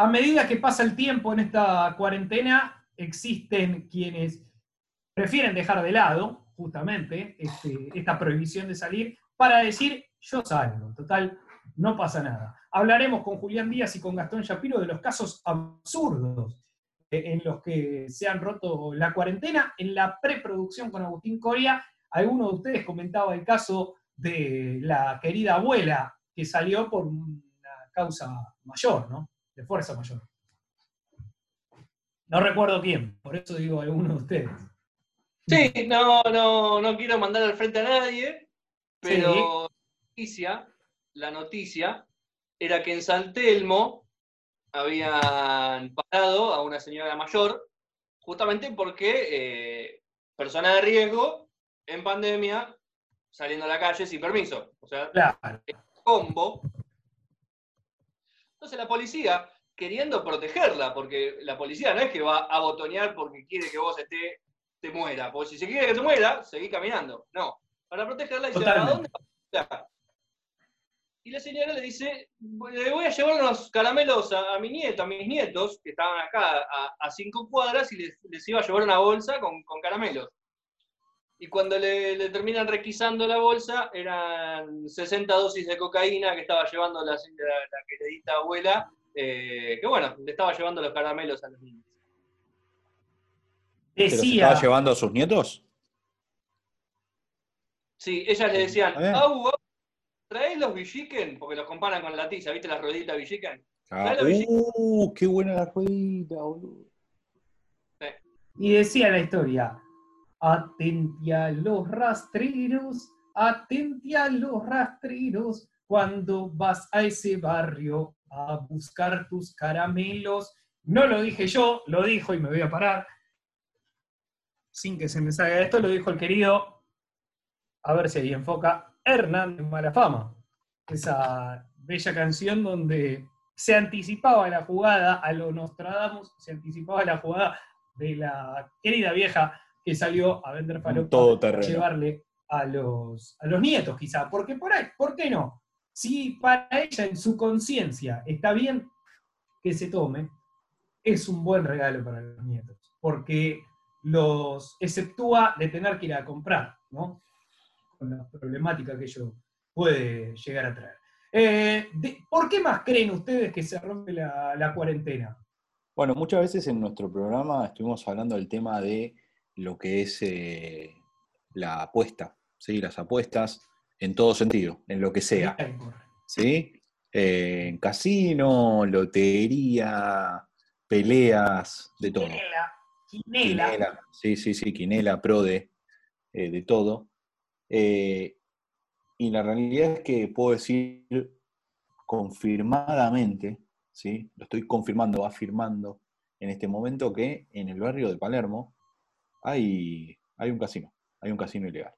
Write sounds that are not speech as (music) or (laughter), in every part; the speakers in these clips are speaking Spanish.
A medida que pasa el tiempo en esta cuarentena, existen quienes prefieren dejar de lado justamente este, esta prohibición de salir para decir yo salgo, total, no pasa nada. Hablaremos con Julián Díaz y con Gastón Shapiro de los casos absurdos en los que se han roto la cuarentena. En la preproducción con Agustín Coria, alguno de ustedes comentaba el caso de la querida abuela que salió por una causa mayor, ¿no? De fuerza mayor. No recuerdo quién, por eso digo alguno de ustedes. Sí, no, no, no quiero mandar al frente a nadie, pero la noticia, la noticia era que en San Telmo habían parado a una señora mayor, justamente porque eh, persona de riesgo en pandemia saliendo a la calle sin permiso. O sea, combo. Entonces la policía, queriendo protegerla, porque la policía no es que va a botonear porque quiere que vos esté, te muera. Porque si se quiere que te muera, seguí caminando. No. Para protegerla dice, ¿a dónde vas? Y la señora le dice, le voy a llevar unos caramelos a, mi nieto, a mis nietos, que estaban acá a, cinco cuadras, y les, iba a llevar una bolsa con, caramelos. Y cuando le, terminan requisando la bolsa, eran 60 dosis de cocaína que estaba llevando la, la, queridita abuela, eh, que bueno, le estaba llevando los caramelos a los niños. Decía... estaba llevando a sus nietos? Sí, ellas le decían, au, au, traes los Villiquen, porque los comparan con la tiza, ¿viste las rueditas Villiquen? Ah, uh, qué buena la ruedita, boludo. Y decía la historia, atente a los rastreros, atente a los rastreros, cuando vas a ese barrio a buscar tus caramelos. No lo dije yo, lo dijo y me voy a parar. Sin que se me salga esto, lo dijo el querido, a ver si ahí enfoca, Hernán de Mala Fama. Esa bella canción donde se anticipaba la jugada a lo Nostradamus, se anticipaba la jugada de la querida vieja que salió a vender todo para llevarle a los, a los nietos, quizá. Porque por ahí, ¿por qué no? Si para ella en su conciencia está bien que se tome, es un buen regalo para los nietos, porque los exceptúa de tener que ir a comprar, ¿no? con la problemática que ello puede llegar a traer. Eh, ¿Por qué más creen ustedes que se rompe la, cuarentena? Bueno, muchas veces en nuestro programa estuvimos hablando del tema de lo que es eh, la apuesta, ¿sí? las apuestas en todo sentido, en lo que sea. ¿sí? Eh, en casino, lotería, peleas, de todo. Quinela, quinela. Sí, sí, sí, quinela, prode, de todo. Eh, y la realidad es que puedo decir confirmadamente, ¿sí? lo estoy confirmando, afirmando en este momento que en el barrio de Palermo hay, hay un casino, hay un casino ilegal.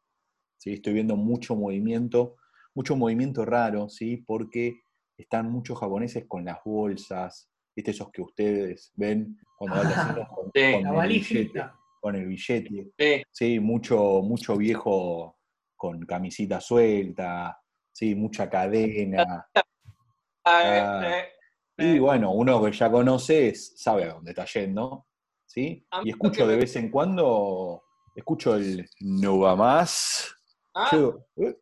¿sí? Estoy viendo mucho movimiento, mucho movimiento raro, ¿sí? porque están muchos japoneses con las bolsas, ¿viste? esos que ustedes ven cuando van (laughs) a con, con, el billete, con el billete. Sí. mucho, mucho viejo con camisita suelta, ¿sí? mucha cadena. (laughs) Ah, y bueno, uno que ya conoce sabe a dónde está yendo, ¿sí? Y escucho de vez en cuando, escucho el no va más. Ah. ¿eh?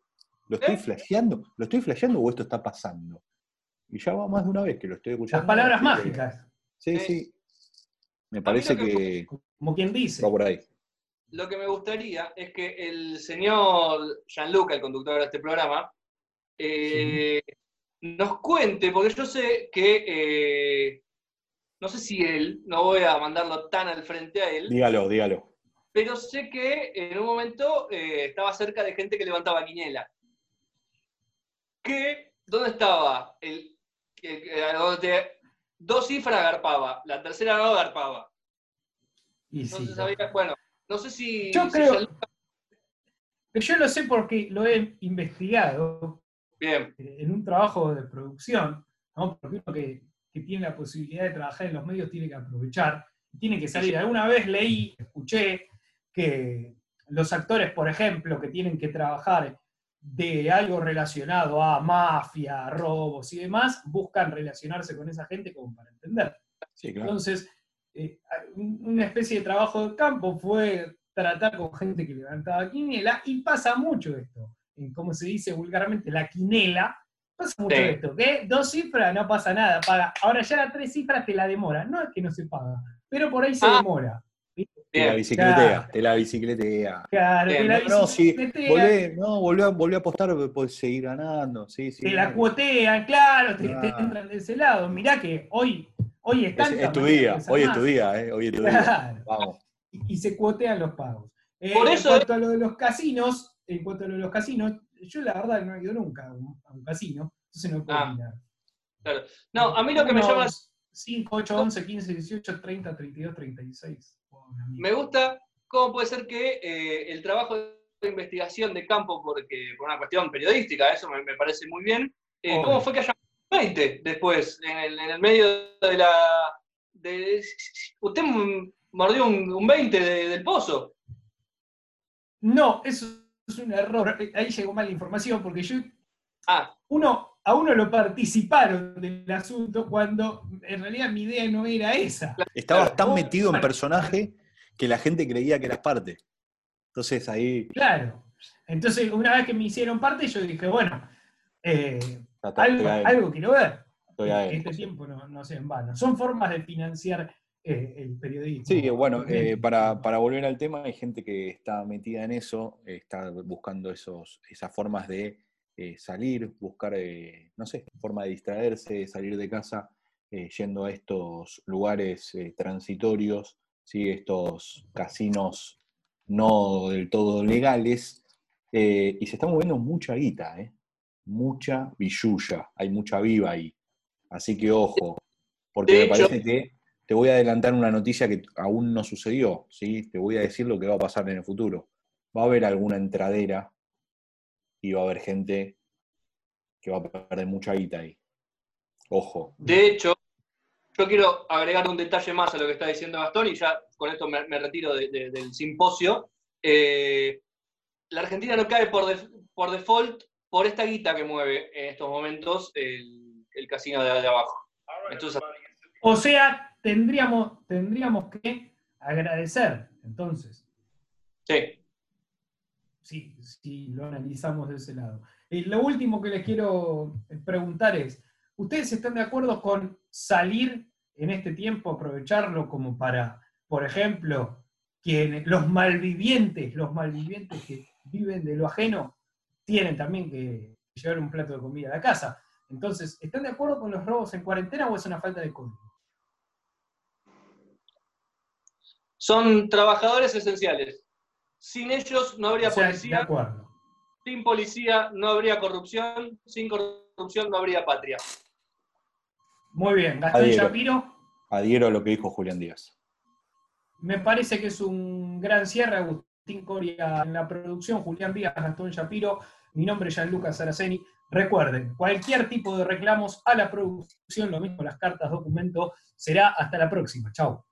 ¿Lo estoy ¿Eh? flasheando? ¿Lo estoy flasheando o esto está pasando? Y ya va más de una vez que lo estoy escuchando. Las palabras mágicas. Sí, sí. Me parece que, Como quien dice. Va por ahí lo que me gustaría es que el señor Gianluca, el conductor de este programa, eh, nos cuente, porque yo sé que, eh, no sé si él, no voy a mandarlo tan al frente a él. Dígalo, dígalo. Pero sé que en un momento eh, estaba cerca de gente que levantaba quiniela. Que, ¿dónde estaba? El, dos cifras garpaba, la tercera no garpaba. Y no sí, se sabía, bueno, no sé si... Yo si creo... ya- Yo lo sé porque lo he investigado Bien, en un trabajo de producción, ¿no? porque uno que, que tiene la posibilidad de trabajar en los medios tiene que aprovechar, tiene que salir. Alguna vez leí, escuché que los actores, por ejemplo, que tienen que trabajar de algo relacionado a mafia, robos y demás, buscan relacionarse con esa gente como para entender. Sí, claro. Entonces, eh, un- una especie de trabajo de campo fue tratar con gente que levantaba quinela, y pasa mucho esto. Como se dice vulgarmente, la quinela, pasa mucho Sí. esto, que dos cifras no pasa nada, paga. Ahora ya las tres cifras te la demora, no es que no se paga, pero por ahí se Ah. demora. Te la bicicletea, Claro. te la bicicletea. Claro, Bien, te la No, sí, bicicletean, volvé, no, volvió, a- volvió a apostar, puedes seguir ganando. Sí, sí. te la cuotean, claro, te, te Claro. entran de ese lado. Mirá que hoy, hoy Es, están es tu día, hoy es tu día, eh, hoy es tu día. Claro. Vamos. y y se cuotean los pagos. Eh, Por eso- en cuanto a lo de los casinos, en cuanto a lo de los casinos, yo la verdad no he ido nunca a un, a un casino, entonces no puedo Ah, opinar. claro. No, a mí lo que me llama... 5, 8, 11, 15, 18, 30, 32, 36. Me gusta cómo puede ser que eh, el trabajo de investigación de campo, porque por una cuestión periodística, eso me, me parece muy bien, eh. ¿cómo fue que haya 20 después, en el, en el medio de la... de- usted mordió un, un 20 de- del pozo. No, eso es un error. Ahí llegó mal la información porque yo, Ah, uno, a uno lo participaron del asunto cuando en realidad mi idea no era esa. Estabas Claro. tan metido en personaje que la gente creía que eras parte. Entonces ahí Claro. Entonces, una vez que me hicieron parte, yo dije, bueno, eh, algo, algo quiero ver. estoy este tiempo no, no sea en vano. Son formas de financiar eh, el periodismo. Sí, bueno, eh, para, para volver al tema, hay gente que está metida en eso, está buscando esos, esas formas de eh, salir, buscar, eh, no sé, forma de distraerse, salir de casa, eh, yendo a estos lugares eh, transitorios, ¿sí? estos casinos no del todo legales, eh, y se está moviendo mucha guita, ¿eh? mucha billulla, hay mucha viva ahí. Así que ojo, porque De me hecho- parece que te voy a adelantar una noticia que aún no sucedió, ¿sí? Te voy a decir lo que va a pasar en el futuro. Va a haber alguna entradera y va a haber gente que va a perder mucha guita ahí. Ojo. de hecho, yo quiero agregar un detalle más a lo que está diciendo Gastón y ya con esto me, me retiro de- de- del simposio. Eh, la Argentina no cae por, def- por default por esta guita que mueve en estos momentos el, el casino de, de abajo. Entonces, O sea, tendríamos, tendríamos que agradecer, entonces, sí. si, si lo analizamos de ese lado. Y lo último que les quiero preguntar es, ¿ustedes están de acuerdo con salir en este tiempo, aprovecharlo como para, por ejemplo, quienes, los malvivientes, los malvivientes que viven de lo ajeno, tienen también que llevar un plato de comida a la casa? Entonces, ¿están de acuerdo con los robos en cuarentena o es una falta de código? Son trabajadores esenciales. Sin ellos no habría O sea, de policía, acuerdo. sin policía no habría corrupción, sin corrupción no habría patria. Muy bien, Gastón Adhiero. Shapiro, Adhiero a lo que dijo Julián Díaz. me parece que es un gran cierre. Agustín Coria en la producción, Julián Díaz, Gastón Shapiro, mi nombre es Gianluca Saraceni. Recuerden, cualquier tipo de reclamos a la producción, lo mismo las cartas, documentos, será hasta la próxima. Chao.